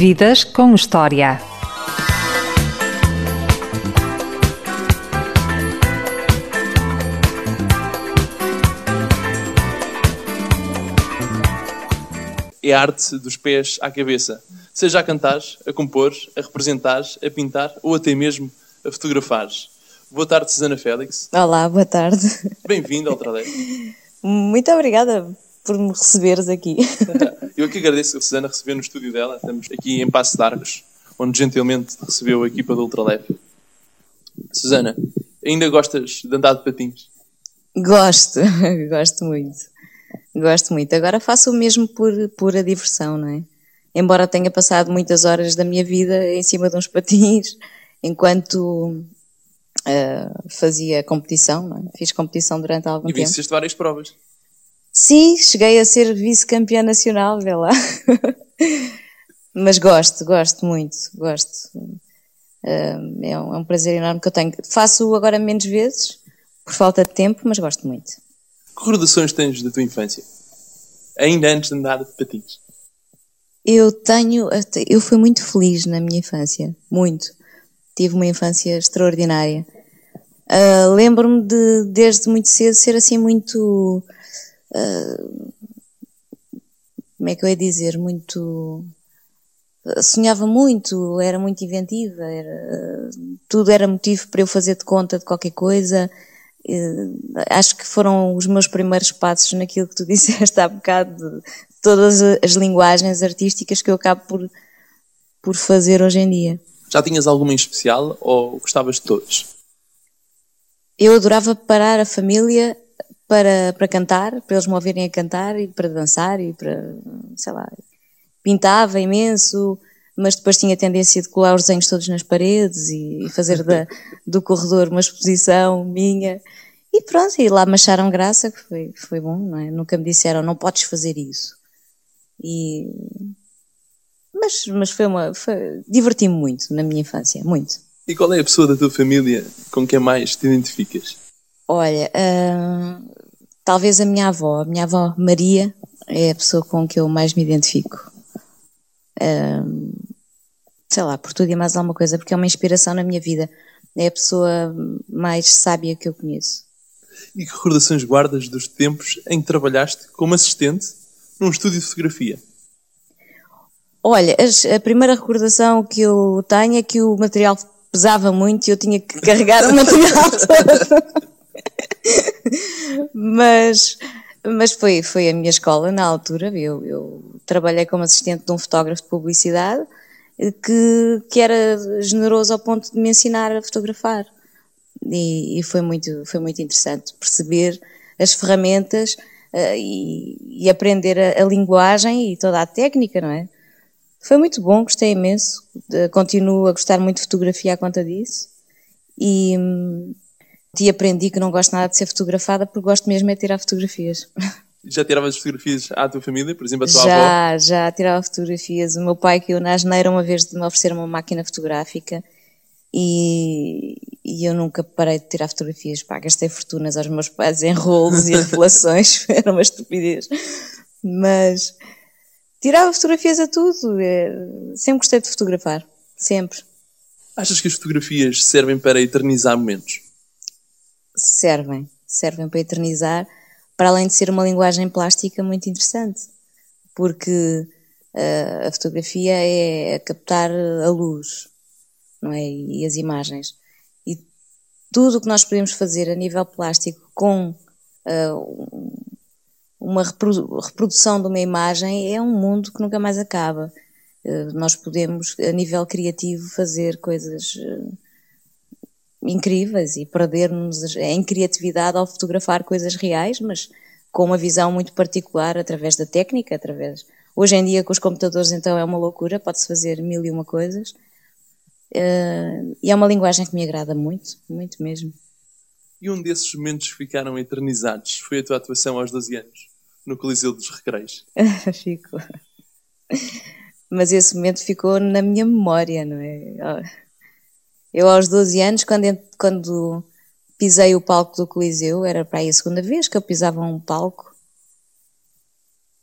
Vidas com História. É a arte dos pés à cabeça. Seja a cantar, a compor, a representar, a pintar ou até mesmo a fotografar. Boa tarde, Susana Félix. Olá, boa tarde. Bem-vinda ao Tralé. Muito obrigada por me receberes aqui. Eu aqui agradeço a Susana receber no estúdio dela. Estamos aqui em Passo de Arcos, onde gentilmente recebeu a equipa do Ultraleve. Susana, ainda gostas de andar de patins? Gosto, gosto muito. Gosto muito. Agora faço o mesmo por pura diversão, não é? Embora tenha passado muitas horas da minha vida em cima de uns patins, enquanto uh, fazia competição, é? Fiz competição durante algum e tempo. venceste várias provas. Sim, cheguei a ser vice-campeã nacional, vê lá. Mas gosto, gosto muito, gosto. É, um, é um prazer enorme que eu tenho. Faço agora menos vezes, por falta de tempo, mas gosto muito. Que recordações tens da tua infância? Ainda antes de andar de patins? Eu tenho, eu fui muito feliz na minha infância, muito. Tive uma infância extraordinária. Uh, Lembro-me de, desde muito cedo, ser assim muito Uh, como é que eu ia dizer? Muito. Sonhava muito, era muito inventiva, era, tudo era motivo para eu fazer de conta de qualquer coisa. Uh, acho que foram os meus primeiros passos naquilo que tu disseste há bocado, de todas as linguagens artísticas que eu acabo por, por fazer hoje em dia. Já tinhas alguma em especial ou gostavas de todas? Eu adorava parar a família para, para cantar, para eles me ouvirem a cantar e para dançar e para, sei lá, pintava imenso, mas depois tinha tendência de colar os desenhos todos nas paredes e fazer da, do corredor uma exposição minha. E pronto, e lá me acharam graça, que foi, foi bom, não é? Nunca me disseram, não podes fazer isso. E... Mas, mas foi uma. Foi... Diverti-me muito na minha infância, muito. E qual é a pessoa da tua família com quem mais te identificas? Olha, uh, talvez a minha avó, a minha avó Maria, é a pessoa com que eu mais me identifico. Uh, sei lá, por tudo e mais alguma coisa, porque é uma inspiração na minha vida. É a pessoa mais sábia que eu conheço. E que recordações guardas dos tempos em que trabalhaste como assistente num estúdio de fotografia? Olha, a primeira recordação que eu tenho é que o material pesava muito e eu tinha que carregar o material todo mas mas foi, foi a minha escola na altura. Eu, eu trabalhei como assistente de um fotógrafo de publicidade que, que era generoso ao ponto de me ensinar a fotografar. E, e foi, muito, foi muito interessante perceber as ferramentas uh, e, e, aprender a, a, linguagem e toda a técnica, não é? Foi muito bom, gostei imenso. Uh, continuo a gostar muito de fotografia à conta disso. E, hum, e aprendi que não gosto nada de ser fotografada porque gosto mesmo é de tirar fotografias. Já tiravas fotografias à tua família, por exemplo, a tua já, avó? Já, tirava fotografias. O meu pai, que eu na asneira uma vez de me oferecer uma máquina fotográfica e, e eu nunca parei de tirar fotografias. Pá, gastei fortunas aos meus pais em rolos e revelações, era uma estupidez. Mas tirava fotografias a tudo. É, sempre gostei de fotografar, sempre. Achas que as fotografias servem para eternizar momentos? Servem, servem para eternizar, para além de ser uma linguagem plástica muito interessante, porque uh, a fotografia é captar a luz, não é? E as imagens. E tudo o que nós podemos fazer a nível plástico com uh, uma reprodução de uma imagem é um mundo que nunca mais acaba. Uh, nós podemos, a nível criativo, fazer coisas incríveis e perder-nos em criatividade ao fotografar coisas reais, mas com uma visão muito particular através da técnica, através. Hoje em dia com os computadores então é uma loucura, pode-se fazer mil e uma coisas. Uh, e é uma linguagem que me agrada muito, muito mesmo. E um desses momentos que ficaram eternizados foi a tua atuação aos 12 anos, no Coliseu dos Recreios. ficou. Mas esse momento ficou na minha memória, não é? Eu, aos 12 anos, quando, quando pisei o palco do Coliseu, era para aí a segunda vez que eu pisava um palco.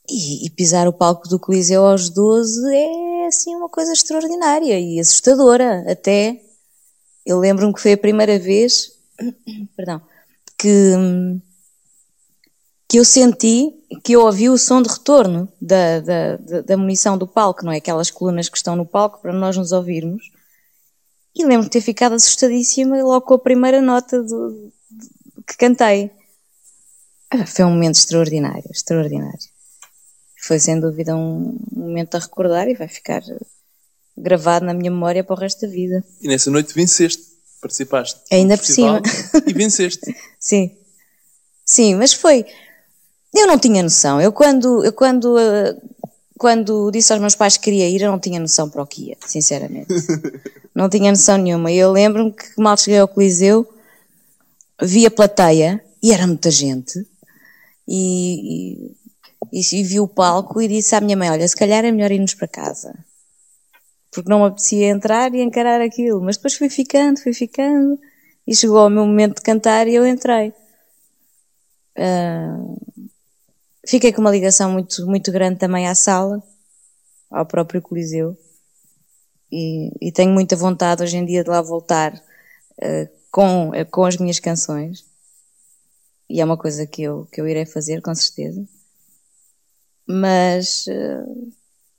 E, e pisar o palco do Coliseu aos 12 é assim uma coisa extraordinária e assustadora até. Eu lembro-me que foi a primeira vez, perdão, que, que eu senti, que eu ouvi o som de retorno da, da, da munição do palco, não é? Aquelas colunas que estão no palco para nós nos ouvirmos. E lembro de ter ficado assustadíssima logo com a primeira nota do, que cantei. Ah, foi um momento extraordinário, extraordinário. Foi sem dúvida um momento a recordar e vai ficar gravado na minha memória para o resto da vida. E nessa noite venceste, participaste. Ainda por cima. E venceste. Sim. Sim, mas foi. Eu não tinha noção. Eu quando, eu quando, uh, quando disse aos meus pais que queria ir, eu não tinha noção para o que ia, sinceramente. não tinha noção nenhuma. Eu lembro-me que mal cheguei ao Coliseu, vi a plateia e era muita gente. E, e, e vi o palco e disse à minha mãe: Olha, se calhar é melhor irmos para casa. Porque não me apetecia entrar e encarar aquilo. Mas depois fui ficando, fui ficando. E chegou o meu momento de cantar e eu entrei. Uh, fiquei com uma ligação muito, muito grande também à sala, ao próprio Coliseu. E, e tenho muita vontade hoje em dia de lá voltar uh, com, uh, com as minhas canções. E é uma coisa que eu, que eu irei fazer, com certeza. Mas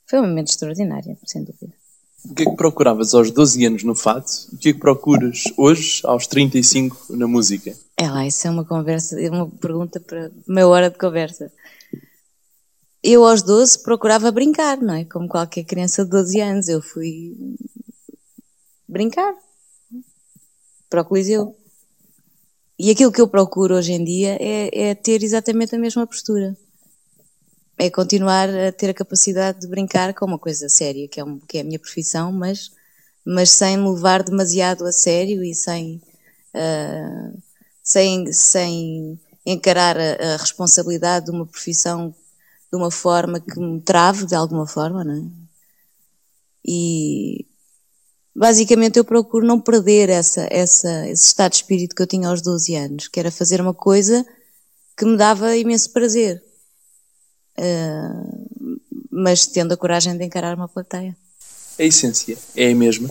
foi um momento extraordinário, sem dúvida. O que é que procuravas aos 12 anos no fado? O que é que procuras hoje, aos 35, na música? É lá, isso é uma conversa, é uma pergunta para meia hora de conversa. Eu aos 12 procurava brincar, não é? Como qualquer criança de 12 anos, eu fui brincar para o Coliseu. E aquilo que eu procuro hoje em dia é, é ter exatamente a mesma postura é continuar a ter a capacidade de brincar com uma coisa séria, que é, um, que é a minha profissão, mas, mas sem me levar demasiado a sério e sem, uh, sem, sem encarar a, a, responsabilidade de uma profissão de uma forma que me trave de alguma forma, não é? E basicamente eu procuro não perder essa, essa, esse estado de espírito que eu tinha aos 12 anos, que era fazer uma coisa que me dava imenso prazer uh, mas tendo a coragem de encarar uma plateia. A essência é a mesma?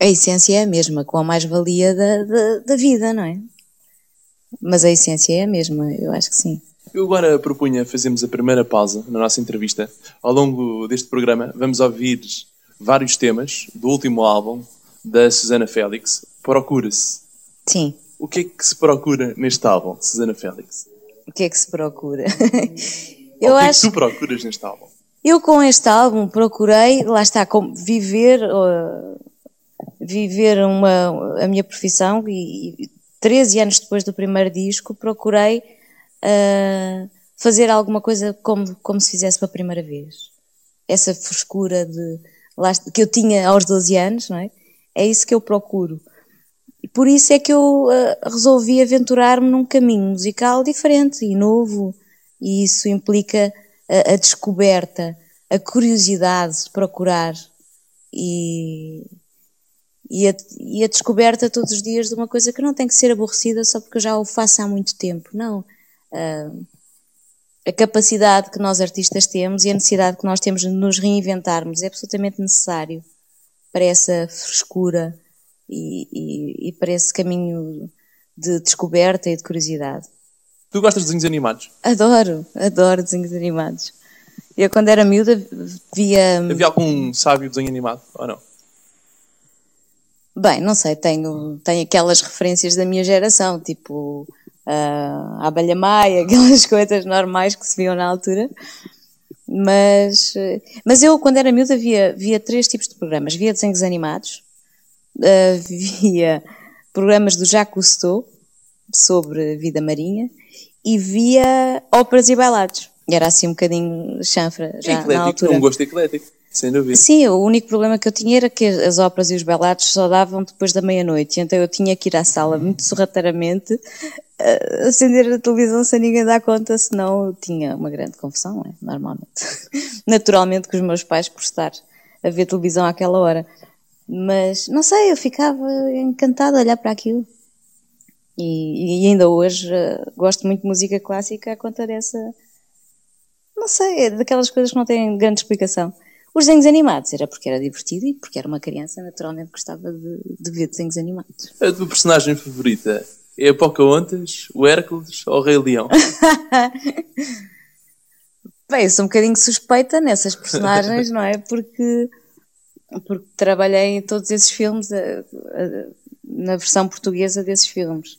A essência é a mesma, com a mais-valia da, da, da, vida, não é? Mas a essência é a mesma, eu acho que sim. Eu agora propunha fazermos a primeira pausa na nossa entrevista. Ao longo deste programa vamos ouvir vários temas do último álbum da Susana Félix, Procura-se. Sim. O que é que se procura neste álbum, Susana Félix? o que é que se procura? eu o que acho... é que tu procuras neste álbum? Eu com este álbum procurei, lá está, viver, uh, viver uma, a minha profissão e, e 13 anos depois do primeiro disco procurei fazer alguma coisa como, como se fizesse pela primeira vez. Essa frescura de, que eu tinha aos 12 anos, não é? É isso que eu procuro. E por isso é que eu uh, resolvi aventurar-me num caminho musical diferente e novo, e isso implica a, a descoberta, a curiosidade de procurar e, e a, e, a, descoberta todos os dias de uma coisa que não tem que ser aborrecida só porque eu já o faço há muito tempo. Não. A capacidade que nós artistas temos e a necessidade que nós temos de nos reinventarmos é absolutamente necessário para essa frescura e, e, e para esse caminho de descoberta e de curiosidade. Tu gostas de desenhos animados? Adoro, adoro desenhos animados. Eu, quando era miúda, via. Havia algum sábio desenho animado ou não? Bem, não sei, tenho, tenho aquelas referências da minha geração, tipo uh, a abelha maia, aquelas coisas normais que se viam na altura. Mas, mas eu, quando era miúda, via, via três tipos de programas. Via desenhos animados, uh, via programas do Jacques Cousteau sobre vida marinha e via óperas e bailados. Era assim um bocadinho chanfra já eclético, na altura. um gosto eclético, sem dúvida. Sim, o único problema que eu tinha era que as óperas e os bailados só davam depois da meia-noite, então eu tinha que ir à sala muito sorrateiramente acender a televisão sem ninguém dar conta, senão eu tinha uma grande confusão, é? normalmente. Naturalmente com os meus pais por estar a ver televisão àquela hora. Mas não sei, eu ficava encantada a olhar para aquilo. E, e ainda hoje uh, gosto muito de música clássica a conta dessa. Não sei, é daquelas coisas que não têm grande explicação. Os desenhos animados era porque era divertido e porque era uma criança, naturalmente gostava de, de ver desenhos animados. A tua personagem favorita é a Pocahontas, o Hércules ou o Rei Leão? Bem, eu sou um bocadinho suspeita nessas personagens, não é? Porque, porque trabalhei em todos esses filmes, a, a, na versão portuguesa desses filmes.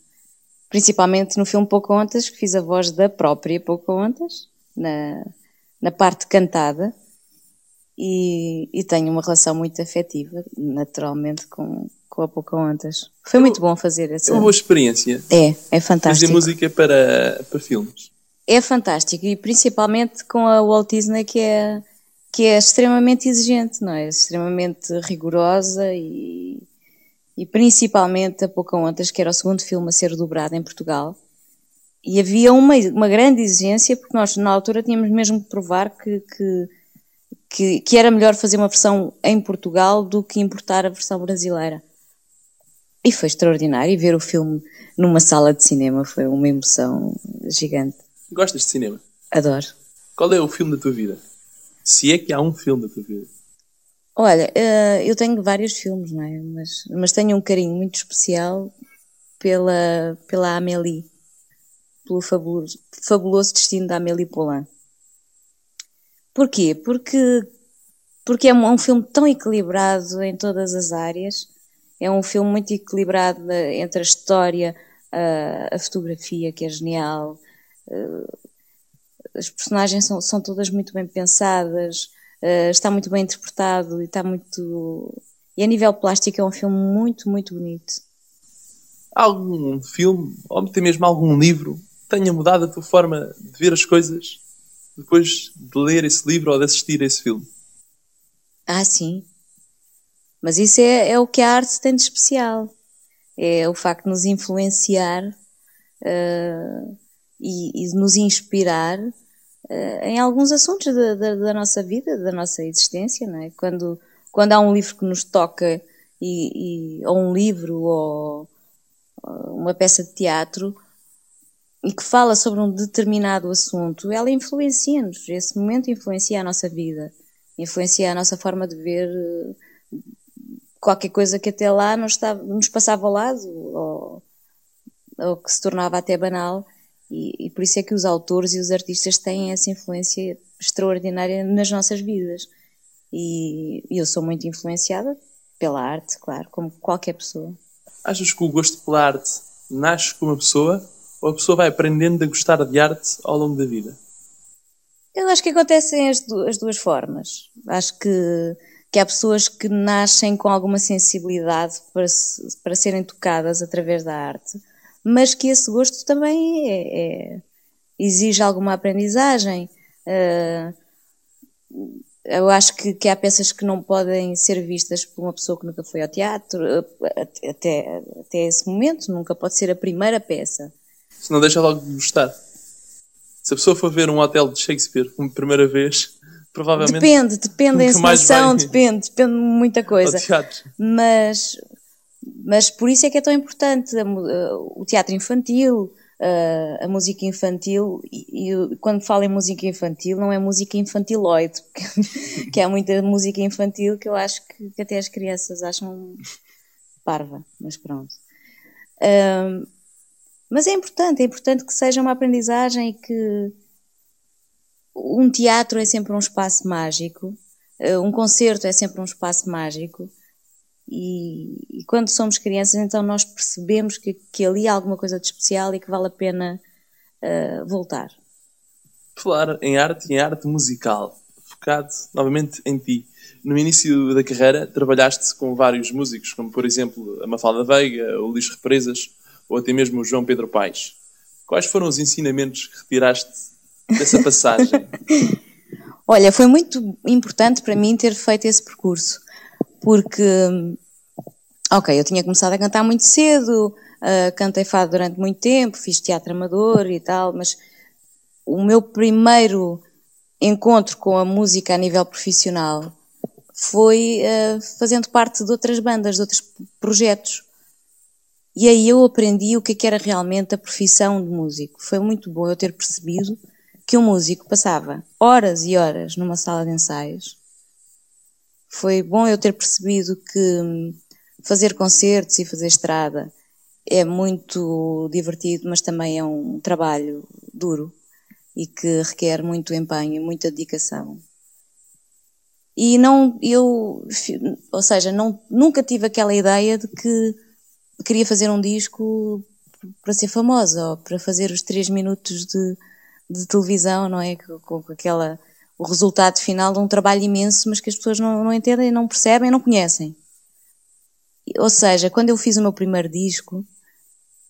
Principalmente no filme Pocahontas, que fiz a voz da própria Pocahontas, na, na parte cantada. E, e tenho uma relação muito afetiva, naturalmente, com, com a Pocahontas. Foi muito bom fazer essa. É uma boa experiência. É, é fantástico. Fazer música para, para filmes. É fantástico e principalmente com a Walt Disney que é que é extremamente exigente, não é? Extremamente rigorosa e, e principalmente a Pocahontas, que era o segundo filme a ser dobrado em Portugal. E havia uma, uma grande exigência, porque nós na altura tínhamos mesmo que provar que, que, que, que era melhor fazer uma versão em Portugal do que importar a versão brasileira. E foi extraordinário. E ver o filme numa sala de cinema foi uma emoção gigante. Gostas de cinema? Adoro. Qual é o filme da tua vida? Se é que há um filme da tua vida. Olha, uh, eu tenho vários filmes, não é? Mas, mas tenho um carinho muito especial pela, pela Amélie. Pelo fabuloso, fabuloso destino da Amélie Poulain. Porquê? Porque, porque é um, um filme tão equilibrado em todas as áreas. É um filme muito equilibrado entre a história, a, a fotografia, que é genial, uh, as personagens são, são todas muito bem pensadas, uh, está muito bem interpretado e está muito. E a nível plástico é um filme muito, muito bonito. Algum filme, ou até mesmo algum livro, tenha mudado a tua forma de ver as coisas depois de ler esse livro ou de assistir a esse filme? Ah, sim. Mas isso é, é o que a arte tem de especial. É o facto de nos influenciar uh, e, e, nos inspirar uh, em alguns assuntos da, da, da, nossa vida, da nossa existência, não é? Quando, quando há um livro que nos toca, e, e ou um livro, ou uma peça de teatro, e que fala sobre um determinado assunto, ela influencia-nos. Esse momento influencia a nossa vida, influencia a nossa forma de ver qualquer coisa que até lá nos, estava, nos passava ao lado, ou, ou que se tornava até banal. E, e, por isso é que os autores e os artistas têm essa influência extraordinária nas nossas vidas. E, e eu sou muito influenciada pela arte, claro, como qualquer pessoa. Achas que o gosto pela arte nasce com uma pessoa ou a pessoa vai aprendendo a gostar de arte ao longo da vida? Eu acho que acontecem as, du as duas formas. Acho que, que há pessoas que nascem com alguma sensibilidade para, se, para serem tocadas através da arte mas que esse gosto também é, é, exige alguma aprendizagem. Uh, eu acho que, que, há peças que não podem ser vistas por uma pessoa que nunca foi ao teatro, até, até esse momento, nunca pode ser a primeira peça. Se não deixa logo de gostar. Se a pessoa for ver um hotel de Shakespeare pela primeira vez, provavelmente. Depende, depende da encenação, depende, depende de muita coisa. Mas mas por isso é que é tão importante a, o teatro infantil, a, a música infantil, e, e, quando falo em música infantil, não é música infantiloide, porque, que há muita música infantil que eu acho que, que até as crianças acham parva, mas pronto. Um, mas é importante, é importante que seja uma aprendizagem e que um teatro é sempre um espaço mágico, um concerto é sempre um espaço mágico, e, e, quando somos crianças, então nós percebemos que, que ali há alguma coisa de especial e que vale a pena uh, voltar. Falar em arte e em arte musical, focado novamente em ti. No início da carreira, trabalhaste com vários músicos, como por exemplo a Mafalda Veiga, o Luís Represas ou até mesmo o João Pedro Paes. Quais foram os ensinamentos que retiraste dessa passagem? Olha, foi muito importante para mim ter feito esse percurso porque, ok, eu tinha começado a cantar muito cedo, uh, cantei fado durante muito tempo, fiz teatro amador e tal, mas o meu primeiro encontro com a música a nível profissional foi uh, fazendo parte de outras bandas, de outros projetos. E aí eu aprendi o que, é que era realmente a profissão de músico. Foi muito bom eu ter percebido que um músico passava horas e horas numa sala de ensaios Foi bom eu ter percebido que hum, fazer concertos e fazer estrada é muito divertido, mas também é um trabalho duro e que requer muito empenho, muita dedicação. E não, eu, ou seja, não, nunca tive aquela ideia de que queria fazer um disco para ser famosa ou para fazer os três minutos de, de televisão, não é? Com, com, aquela, o resultado final de um trabalho imenso, mas que as pessoas não, não entendem, não percebem, não conhecem. Ou seja, quando eu fiz o meu primeiro disco,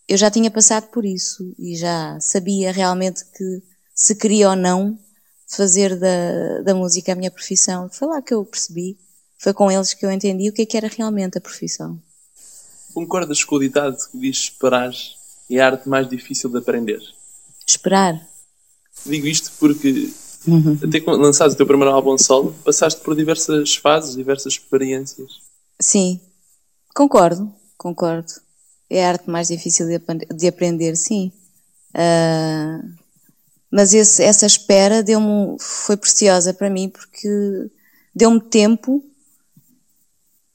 eu já tinha passado por isso e já sabia realmente que se queria ou não fazer da, da música a minha profissão. Foi lá que eu percebi, foi com eles que eu entendi o que é que era realmente a profissão. Concordas com o ditado que diz esperar é a arte mais difícil de aprender? Esperar? Digo isto porque uhum. até que lançaste o teu primeiro álbum solo, passaste por diversas fases, diversas experiências. Sim, concordo, concordo. É a arte mais difícil de, de aprender, sim. Uh, mas esse, essa espera deu foi preciosa para mim porque deu-me tempo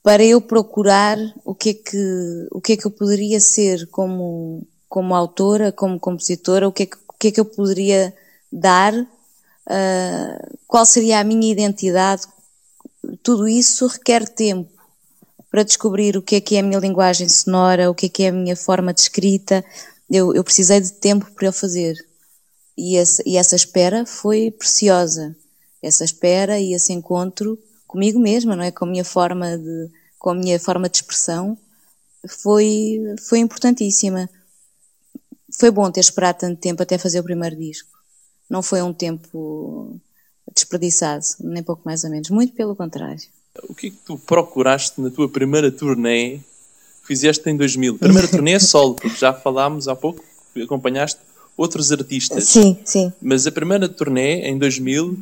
para eu procurar o que é que, o que, é que eu poderia ser como, como autora, como compositora, o que é que, o que, é que eu poderia dar, uh, qual seria a minha identidade. Tudo isso requer tempo para descobrir o que é que é a minha linguagem sonora, o que é que é a minha forma de escrita. Eu, eu precisei de tempo para eu fazer. E, e essa espera foi preciosa. Essa espera e esse encontro comigo mesma, não é? Com a minha forma de, com a minha forma de expressão foi, foi importantíssima. Foi bom ter esperado tanto tempo até fazer o primeiro disco. Não foi um tempo desperdiçado, nem pouco mais ou menos. Muito pelo contrário. O que é que tu procuraste na tua primeira turnê fizeste em 2000? Primeira turnê solo, porque já falámos há pouco, acompanhaste outros artistas. Sim, sim. Mas a primeira turnê, em 2000,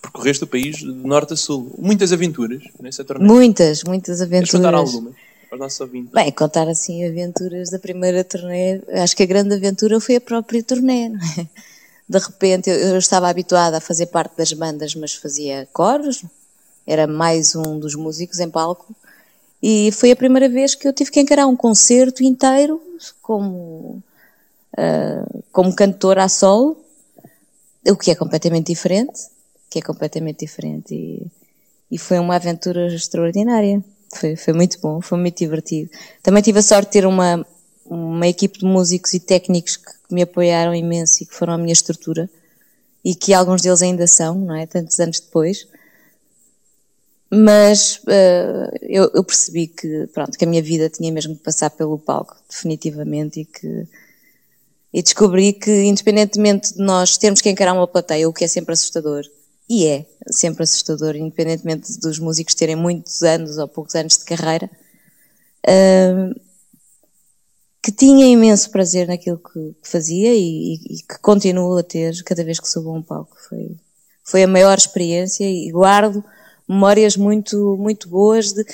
percorreste o país de norte a sul. Muitas aventuras nessa turnê. Muitas, muitas aventuras. Queres contar algumas? Bem, contar assim aventuras da primeira turnê, acho que a grande aventura foi a própria turnê, não é? De repente eu, eu estava habituada a fazer parte das bandas, mas fazia coros, era mais um dos músicos em palco, e foi a primeira vez que eu tive que encarar um concerto inteiro como uh, como cantora a solo, o que é completamente diferente, que é completamente diferente e, e foi uma aventura extraordinária. Foi, foi muito bom, foi muito divertido. Também tive a sorte de ter uma, uma equipe de músicos e técnicos que, me apoiaram imenso e que foram a minha estrutura e que alguns deles ainda são, não é? Tantos anos depois. Mas uh, eu, eu, percebi que, pronto, que a minha vida tinha mesmo que passar pelo palco, definitivamente, e que e descobri que, independentemente de nós termos que encarar uma plateia, o que é sempre assustador, e é sempre assustador, independentemente dos músicos terem muitos anos ou poucos anos de carreira, uh, que tinha imenso prazer naquilo que, fazia e, e, que continuo a ter cada vez que subo a um palco. Foi, foi a maior experiência e guardo memórias muito, muito boas de,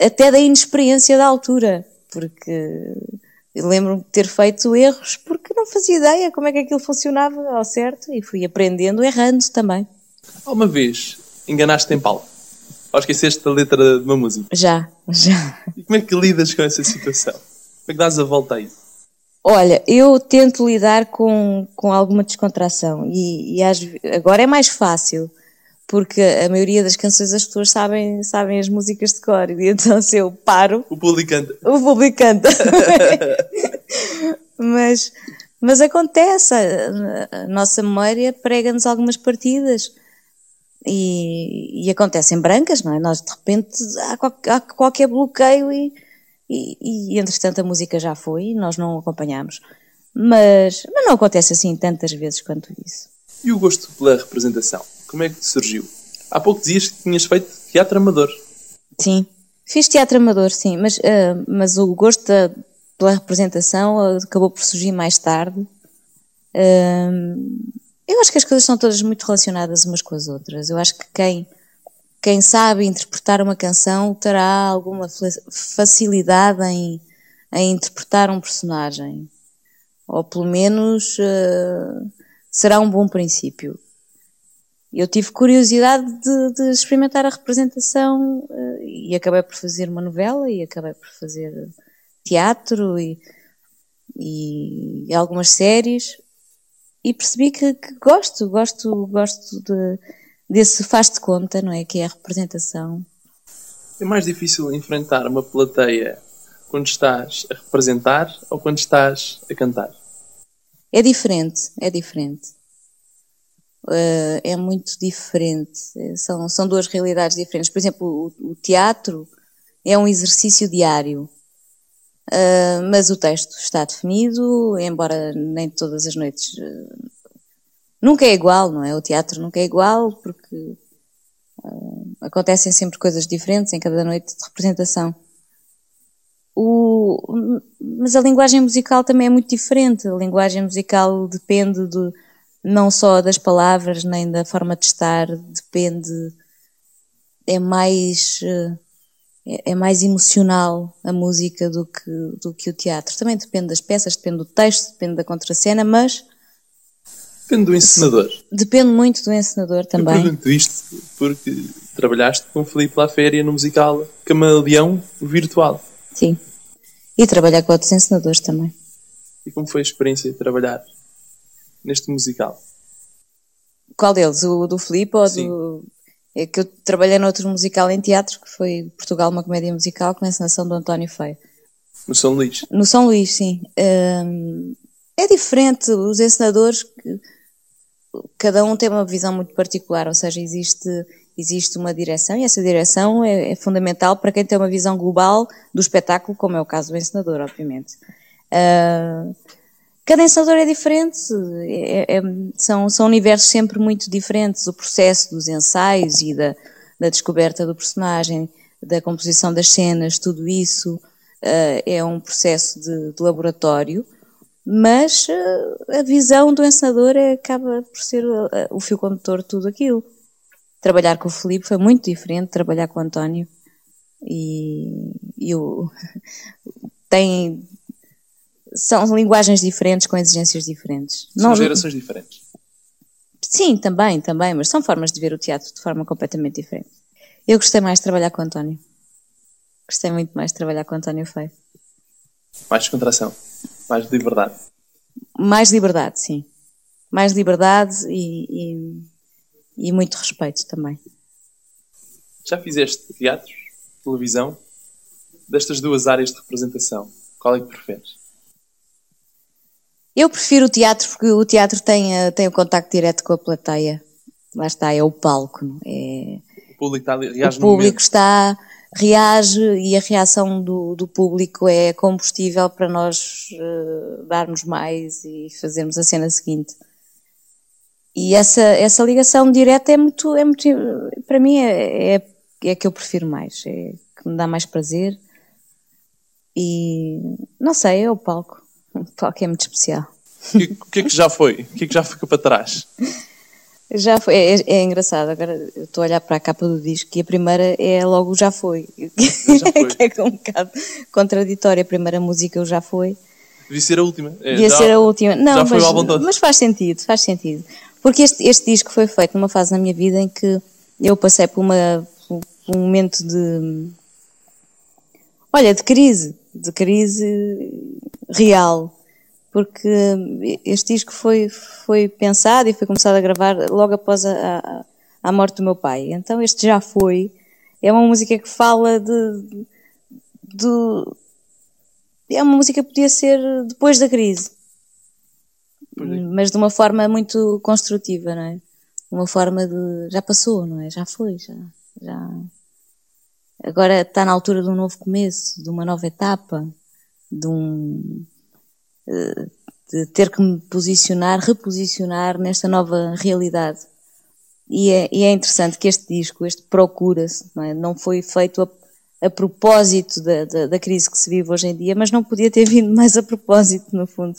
até da inexperiência da altura, porque lembro-me de ter feito erros porque não fazia ideia como é que aquilo funcionava ao certo e fui aprendendo, errando também. Alguma vez enganaste em palco? Ou esqueceste a letra de uma música? Já, já. E como é que lidas com essa situação? Como é que dás a volta a isso? Olha, eu tento lidar com, com alguma descontração e, e às, agora é mais fácil porque a maioria das canções as pessoas sabem, sabem as músicas de cor, e então se eu paro. O público canta. O público canta. mas, mas acontece, a, nossa memória prega-nos algumas partidas. E, e acontecem brancas, não é? Nós de repente há, há qualquer bloqueio e, e, e, entretanto a música já foi e nós não acompanhamos. Mas, mas não acontece assim tantas vezes quanto isso. E o gosto pela representação? Como é que surgiu? Há pouco dias que tinhas feito teatro amador. Sim, fiz teatro amador, sim, mas, uh, mas o gosto da, pela representação acabou por surgir mais tarde. Uh, eu acho que as coisas são todas muito relacionadas umas com as outras. Eu acho que quem, quem sabe interpretar uma canção terá alguma facilidade em, em interpretar um personagem. Ou pelo menos uh, será um bom princípio. eu tive curiosidade de, de experimentar a representação uh, e acabei por fazer uma novela e acabei por fazer teatro e, e algumas séries e percebi que, que, gosto, gosto, gosto de, desse faz de conta, não é? Que é a representação. É mais difícil enfrentar uma plateia quando estás a representar ou quando estás a cantar? É diferente, é diferente. Uh, é muito diferente. São, são duas realidades diferentes. Por exemplo, o, o teatro é um exercício diário, uh, mas o texto está definido, embora nem todas as noites. Uh, nunca é igual, não é? O teatro nunca é igual, porque acontecem sempre coisas diferentes em cada noite de representação. O, mas a linguagem musical também é muito diferente. A linguagem musical depende de não só das palavras nem da forma de estar, depende é mais é, é mais emocional a música do que do que o teatro. Também depende das peças, depende do texto, depende da contracena, mas depende do encenador. Depende muito do encenador também. Eu pergunto isto porque trabalhaste com Felipe Laféria no musical Camaleão Virtual. Sim. E trabalhar com outros encenadores também. E como foi a experiência de trabalhar neste musical? Qual deles? O do Filipe ou Sim. do. É que eu trabalhei noutro musical em teatro, que foi Portugal, uma comédia musical, com a encenação do António Feio. No São Luís? No São Luís, sim. Um, é diferente, os encenadores, cada um tem uma visão muito particular, ou seja, existe, existe uma direção e essa direção é, é fundamental para quem tem uma visão global do espetáculo, como é o caso do encenador, obviamente. Uh, Cada encenador é diferente, é, é, são, são universos sempre muito diferentes. O processo dos ensaios e da, da descoberta do personagem, da composição das cenas, tudo isso uh, é um processo de, de laboratório, mas uh, a visão do encenador é, acaba por ser uh, o fio condutor de tudo aquilo. Trabalhar com o Felipe foi muito diferente, trabalhar com o António e, e o, tem são linguagens diferentes com exigências diferentes. São não, gerações diferentes. Sim, também, também, mas são formas de ver o teatro de forma completamente diferente. Eu gostei mais de trabalhar com o António. Gostei muito mais de trabalhar com o António Feio. Mais descontração, mais liberdade. Mais liberdade, sim. Mais liberdade e, e, e muito respeito também. Já fizeste teatro, televisão? Destas duas áreas de representação, qual é que preferes? Eu prefiro o teatro porque o teatro tem, eh, tem o contacto direto com a plateia. Lá está, é o palco. É... O público está reage O público está, reage e a reação do, do público é combustível para nós uh, darmos mais e fazermos a cena seguinte. E essa, essa ligação direta é muito, é muito para mim é, é, é que eu prefiro mais, é que me dá mais prazer. E não sei, é o palco. O palco é muito especial. O que, que, é que já foi? O que é que já ficou para trás? Já foi, é, é engraçado. Agora eu estou a olhar para a capa do disco e a primeira é logo Já Foi. Já foi. que é um bocado contraditório. A primeira música o Já Foi. Devia ser a última. É, Devia já, ser a última. Não, já mas, foi mas faz sentido, faz sentido. Porque este, este disco foi feito numa fase na minha vida em que eu passei por, uma, por um momento de. Olha, de crise. De crise real porque este disco foi, foi pensado e foi começado a gravar logo após a, a, a, morte do meu pai. Então este já foi. É uma música que fala de, de. É uma música que podia ser depois da crise. Mas de uma forma muito construtiva, não é? Uma forma de. Já passou, não é? Já foi, já. já... Agora está na altura de um novo começo, de uma nova etapa, de um de ter que me posicionar, reposicionar nesta nova realidade. E é, e é interessante que este disco, este Procura-se, não, é? não, foi feito a, a propósito da, da, da, crise que se vive hoje em dia, mas não podia ter vindo mais a propósito, no fundo.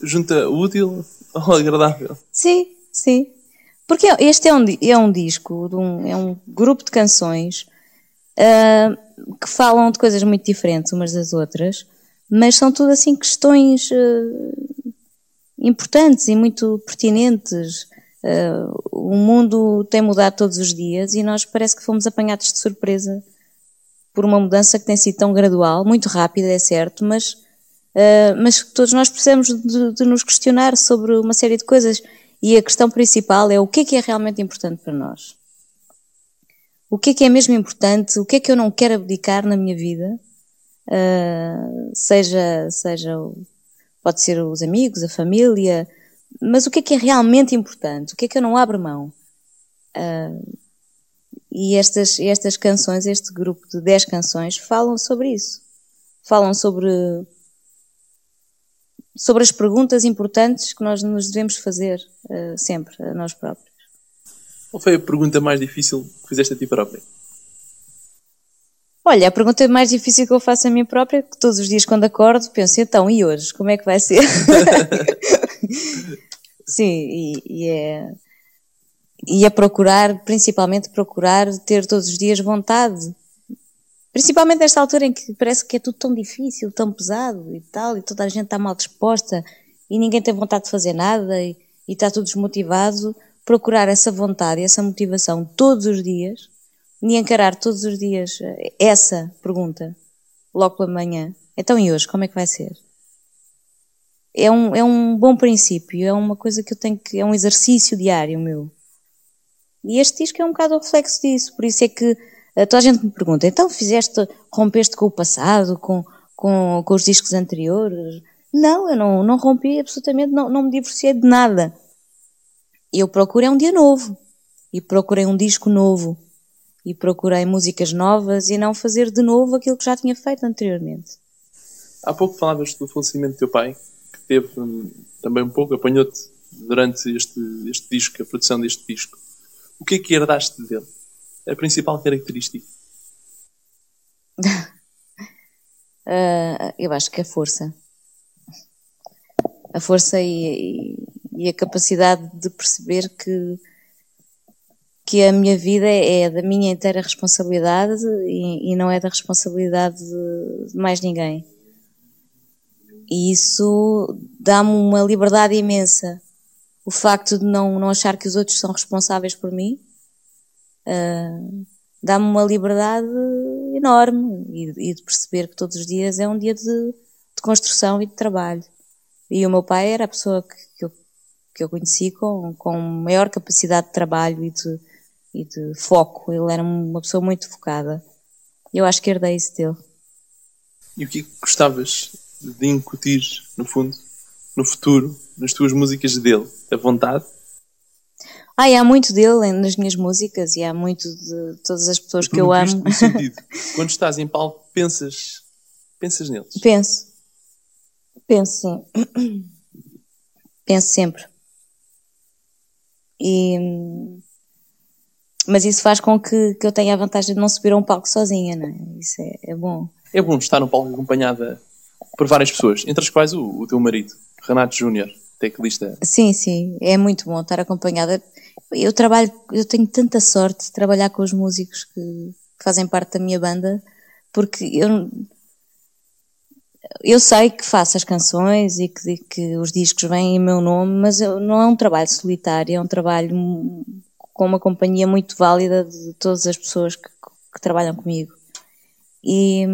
Junta útil ao agradável. Sim, sim. Porque este é um, é um disco, um, é um grupo de canções uh, que falam de coisas muito diferentes umas das outras, mas são tudo assim questões uh, importantes e muito pertinentes. Uh, o mundo tem mudado todos os dias e nós parece que fomos apanhados de surpresa por uma mudança que tem sido tão gradual, muito rápida, é certo, mas, uh, mas todos nós precisamos de, de, nos questionar sobre uma série de coisas. E a questão principal é o que é que é realmente importante para nós? O que é que é mesmo importante? O que é que eu não quero abdicar na minha vida? Uh, seja, seja, pode ser os amigos, a família, mas o que é que é realmente importante? O que é que eu não abro mão? Uh, e estas, estas canções, este grupo de 10 canções, falam sobre isso. Falam sobre, sobre as perguntas importantes que nós nos devemos fazer uh, sempre, a nós próprios. Qual foi a pergunta mais difícil que fizeste a ti própria? Olha, a pergunta mais difícil que eu faço a mim própria, que todos os dias quando acordo penso, então, e hoje? Como é que vai ser? Sim, e, e, é. E é procurar, principalmente procurar ter todos os dias vontade. Principalmente nesta altura em que parece que é tudo tão difícil, tão pesado e tal, e toda a gente está mal disposta e ninguém tem vontade de fazer nada e, e está tudo desmotivado. Procurar essa vontade, essa motivação todos os dias e encarar todos os dias eh, essa pergunta, logo pela manhã. Então e hoje, como é que vai ser? É um, é um bom princípio, é uma coisa que eu tenho que, é um exercício diário meu. E este disco é um bocado o reflexo disso, por isso é que uh, toda a gente me pergunta, então fizeste, rompeste com o passado, com, com, com os discos anteriores? Não, eu não, não rompi absolutamente, não, não me divorciei de nada. Eu procurei um dia novo, e procurei um disco novo, e procurei músicas novas e não fazer de novo aquilo que já tinha feito anteriormente. Há pouco falavas do falecimento do teu pai, que teve hum, também um pouco, apanhou-te durante este, este disco, a produção deste disco. O que é que herdaste dele? A principal característica? uh, eu acho que a força. A força e, e, e a capacidade de perceber que que a minha vida é da minha inteira responsabilidade e, e não é da responsabilidade de, de mais ninguém. E isso dá-me uma liberdade imensa. O facto de não, não achar que os outros são responsáveis por mim uh, dá-me uma liberdade enorme e, e, de perceber que todos os dias é um dia de, de, construção e de trabalho. E o meu pai era a pessoa que, que, eu, que eu conheci com, com maior capacidade de trabalho e de, e de foco. Ele era uma pessoa muito focada. Eu acho que herdei isso dele. E o que é gostavas de incutir, no fundo, no futuro, nas tuas músicas dele? A vontade? Ah, e há muito dele nas minhas músicas e há muito de todas as pessoas que eu amo. No sentido, quando estás em palco, pensas, pensas neles? Penso. Penso, sim. Penso sempre. E mas isso faz com que, que eu tenha a vantagem de não subir a um palco sozinha, não é? Isso é, é bom. É bom estar no palco acompanhada por várias pessoas, entre as quais o, o teu marido, Renato Júnior, teclista. Sim, sim, é muito bom estar acompanhada. Eu trabalho, eu tenho tanta sorte de trabalhar com os músicos que fazem parte da minha banda, porque eu eu sei que faço as canções e que, que os discos vêm em meu nome, mas não é um trabalho solitário, é um trabalho com uma companhia muito válida de todas as pessoas que, que trabalham comigo. E,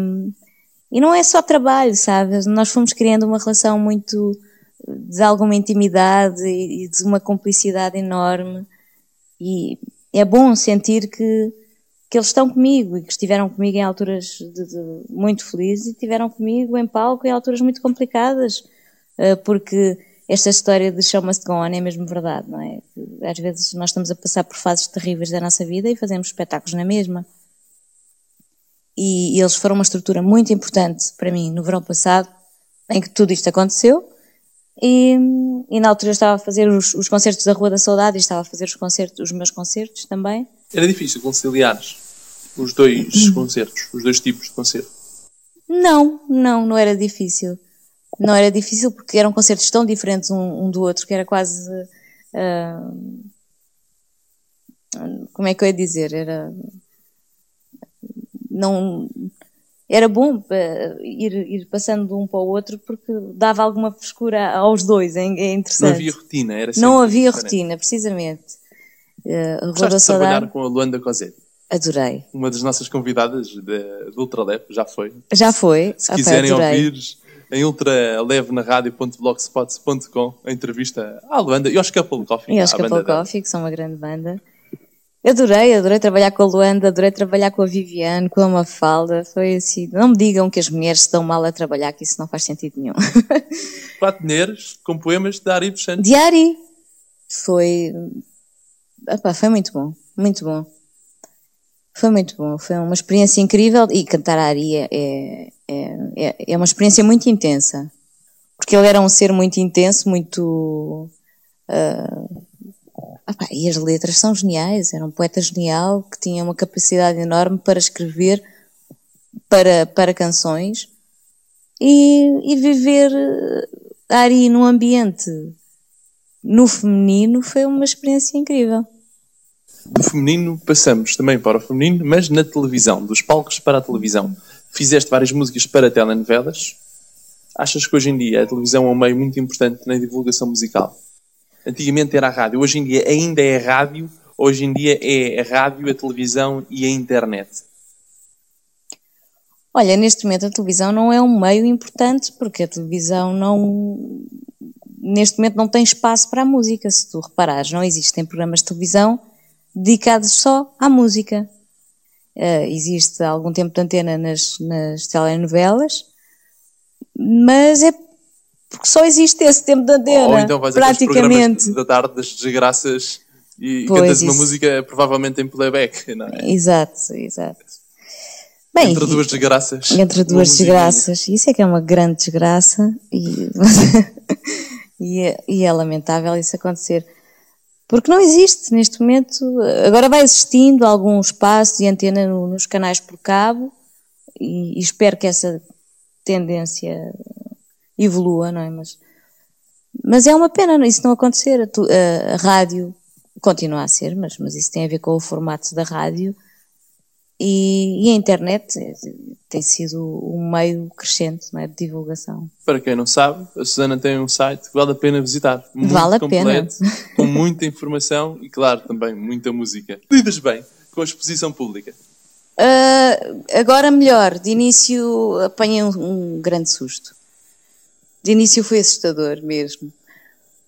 e não é só trabalho, sabe? Nós fomos criando uma relação muito de alguma intimidade e, de uma cumplicidade enorme. E é bom sentir que, que eles estão comigo e que estiveram comigo em alturas de, de, muito felizes e estiveram comigo em palco em alturas muito complicadas, eh, porque esta história de show must go on é mesmo verdade, não é? Às vezes nós estamos a passar por fases terríveis da nossa vida e fazemos espetáculos na mesma. E, eles foram uma estrutura muito importante para mim no verão passado, em que tudo isto aconteceu. E, e na altura eu estava a fazer os, os, concertos da Rua da Saudade e estava a fazer os, concertos, os meus concertos também. Era difícil conciliar os dois concertos, os dois tipos de concerto? Não, não, não era difícil não era difícil porque eram concertos tão diferentes um, um do outro que era quase. Uh, como é que eu ia dizer? Era. Não. era bom uh, ir, ir passando de um para o outro porque dava alguma frescura aos dois, é, é interessante. Não havia rotina, era Não havia diferente. rotina, precisamente. Uh, Gostaste de trabalhar com a Luanda Cosette? Adorei. Uma das nossas convidadas do Ultralep, já foi. Já foi. Se quiserem ouvir em ultraleve-na-radio.blogspot.com a entrevista à Luanda e aos Couple Coffee. E aos Couple Coffee, que são uma grande banda. Adorei, adorei trabalhar com a Luanda, adorei trabalhar com a Viviane, com a Mafalda. Foi assim. Não me digam que as mulheres estão mal a trabalhar, que isso não faz sentido nenhum. Quatro mulheres com poemas de Ari Santos. De Ari. Foi. Opa, foi muito bom, muito bom. Foi muito bom, foi uma experiência incrível e cantar a Ari é, é, é, é uma experiência muito intensa. Porque ele era um ser muito intenso, muito. Uh, ah, e as letras são geniais, era um poeta genial que tinha uma capacidade enorme para escrever para, para canções e, e viver eh, Ari num ambiente no feminino foi uma experiência incrível. Do feminino passamos também para o feminino, mas na televisão, dos palcos para a televisão. Fizeste várias músicas para telenovelas. Achas que hoje em dia a televisão é um meio muito importante na divulgação musical? Antigamente era a rádio, hoje em dia ainda é a rádio, hoje em dia é a rádio, a televisão e a internet. Olha, neste momento a televisão não é um meio importante, porque a televisão não. Neste momento não tem espaço para a música. Se tu reparares, não existem programas de televisão dedicados só à música. Uh, existe algum tempo de antena nas, nas telenovelas, mas é porque só existe esse tempo de antena. Ou então vais praticamente. da tarde das desgraças e pois, cantas uma música provavelmente em playback, não é? Exato, exato. Bem, entre duas desgraças. Entre duas desgraças. Isso é que é uma grande desgraça e, e, é, e é lamentável isso acontecer. Porque não existe neste momento. Agora vai existindo algum espaço de antena nos canais por cabo e, e espero que essa tendência evolua, não é? Mas, mas é uma pena isso não acontecer. A, a, a, rádio continua a ser, mas, mas isso tem a ver com o formato da rádio e, e a internet tem sido um meio crescente é, de divulgação. Para quem não sabe, a Susana tem um site que vale a pena visitar. Muito vale a completo, pena. muita informação e, claro, também muita música. Lidas bem com a exposição pública? Uh, agora melhor. De início apanhei um, um grande susto de início foi assustador mesmo.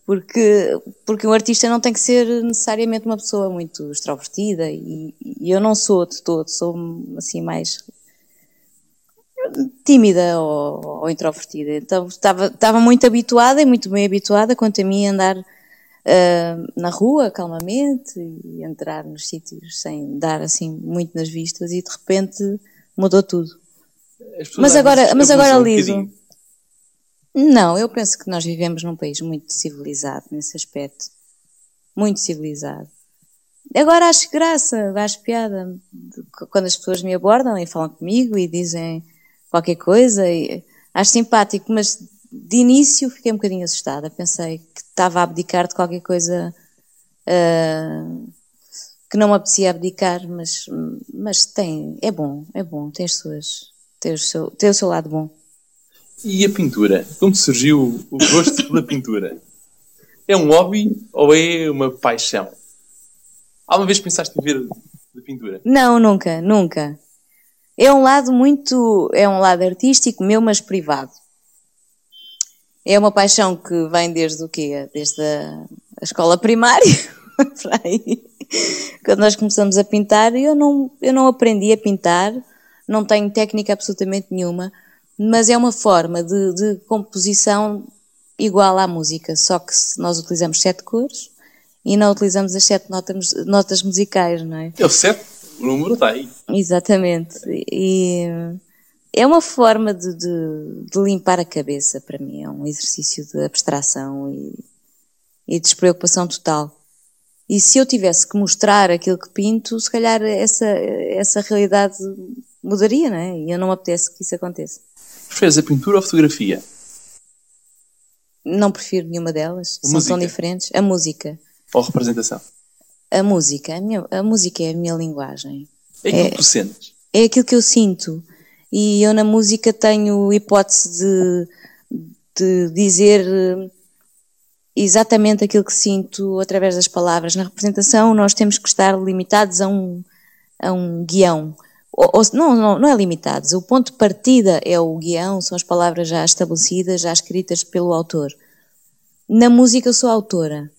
Porque, porque um artista não tem que ser necessariamente uma pessoa muito extrovertida e, e eu não sou de todo, sou assim mais tímida ou, ou, introvertida. Então estava, estava muito habituada e muito bem habituada quanto a mim andar uh, na rua calmamente e entrar nos sítios sem dar assim muito nas vistas e de repente mudou tudo. Mas agora, mas agora liso. Um não, eu penso que nós vivemos num país muito civilizado nesse aspecto. Muito civilizado. Agora acho graça, acho piada quando as pessoas me abordam e falam comigo e dizem qualquer coisa. E acho simpático, mas de início fiquei um bocadinho assustada. Pensei que estava a abdicar de qualquer coisa uh, que não me apetecia abdicar, mas, mas tem, é bom, é bom, tem, as suas, tem, o seu, tem o seu lado bom. E a pintura? Como surgiu o gosto pela pintura? É um hobby ou é uma paixão? Alguma vez pensaste em ver a pintura? Não, nunca, nunca. É um lado muito. É um lado artístico meu, mas privado. É uma paixão que vem desde o quê? Desde a, a escola primária. Quando nós começamos a pintar, eu não, eu não aprendi a pintar, não tenho técnica absolutamente nenhuma mas é uma forma de, de composição igual à música, só que nós utilizamos sete cores e não utilizamos as sete notas, notas musicais, não é? É o sete, o número está aí. Exatamente. E é uma forma de, de, de, limpar a cabeça para mim, é um exercício de abstração e, e despreocupação total. E se eu tivesse que mostrar aquilo que pinto, se calhar essa, essa realidade mudaria, não é? E eu não me apetece que isso aconteça. Preferes a pintura ou a fotografia? Não prefiro nenhuma delas. A São música. tão diferentes. A música. Ou a representação? A música. A, minha, a música é a minha linguagem. É aquilo é, que tu sentes. É aquilo que eu sinto. E eu na música tenho hipótese de, de dizer eh, exatamente aquilo que sinto através das palavras. Na representação nós temos que estar limitados a um, a um guião. Ou, ou, não, não, não é limitados. O ponto de partida é o guião, são as palavras já estabelecidas, já escritas pelo autor. Na música eu sou autora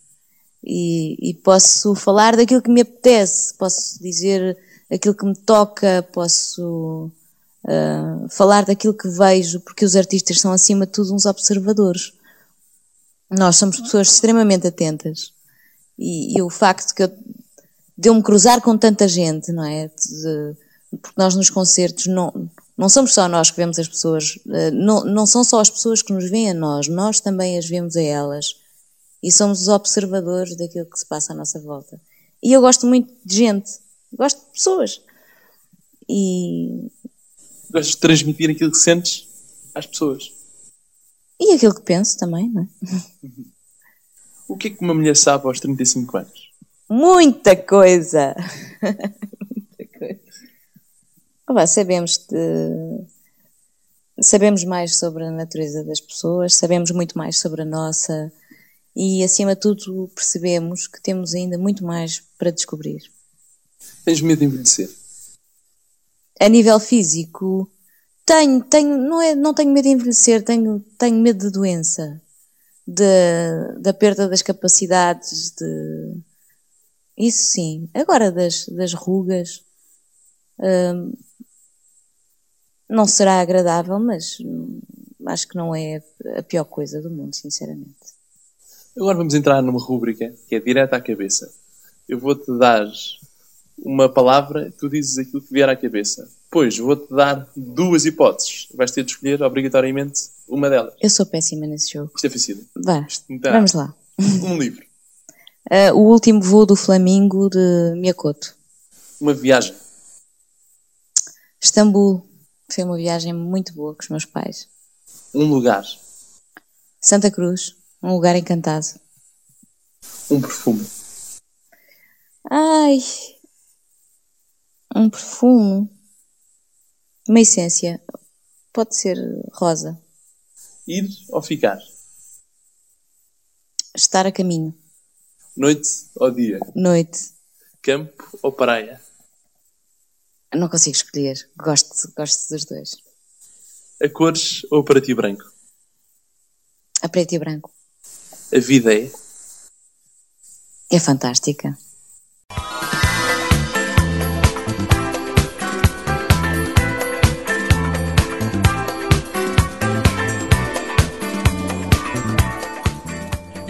e, e posso falar daquilo que me apetece, posso dizer aquilo que me toca, posso uh, falar daquilo que vejo, porque os artistas são, acima de tudo, uns observadores. Nós somos pessoas extremamente atentas. E, e o facto que eu, de eu me cruzar com tanta gente, não é? De, porque nós nos concertos não, não somos só nós que vemos as pessoas, uh, não, não são só as pessoas que nos veem a nós, nós também as vemos a elas. E somos os observadores daquilo que se passa à nossa volta. E eu gosto muito de gente, gosto de pessoas. E, gostas de transmitir aquilo que sentes às pessoas. E aquilo que penso também, não é? O que é que uma mulher sabe aos 35 anos? Muita coisa! Muita coisa. Sabemos de... Sabemos mais sobre a natureza das pessoas, sabemos muito mais sobre a nossa e, acima de tudo, percebemos que temos ainda muito mais para descobrir. Tens medo de envelhecer? A nível físico, tenho, tenho, não, é, não tenho medo de envelhecer, tenho, tenho medo de doença, de, da perda das capacidades, de. Isso sim. Agora das, das rugas. Hum, não será agradável, mas acho que não é a pior coisa do mundo, sinceramente. Agora vamos entrar numa rúbrica que é direta à cabeça. Eu vou-te dar uma palavra, tu dizes aquilo que vier à cabeça. Pois, vou-te dar duas hipóteses. Vais ter de escolher, obrigatoriamente, uma delas. Eu sou péssima nesse jogo. Isto é facil. Vá, vamos lá. Um livro. Uh, o último voo do Flamingo de Miyakoto. Uma viagem. Istambul. Foi uma viagem muito boa com os meus pais. Um lugar. Santa Cruz. Um lugar encantado. Um perfume. Ai, um perfume, uma essência. Pode ser rosa. Ir ou ficar? Estar a caminho. Noite ou dia? Noite. Campo ou praia? Não consigo escolher. Gosto, gosto dos dois. A cores ou preto e branco? A preto e branco. A vida é? É fantástica.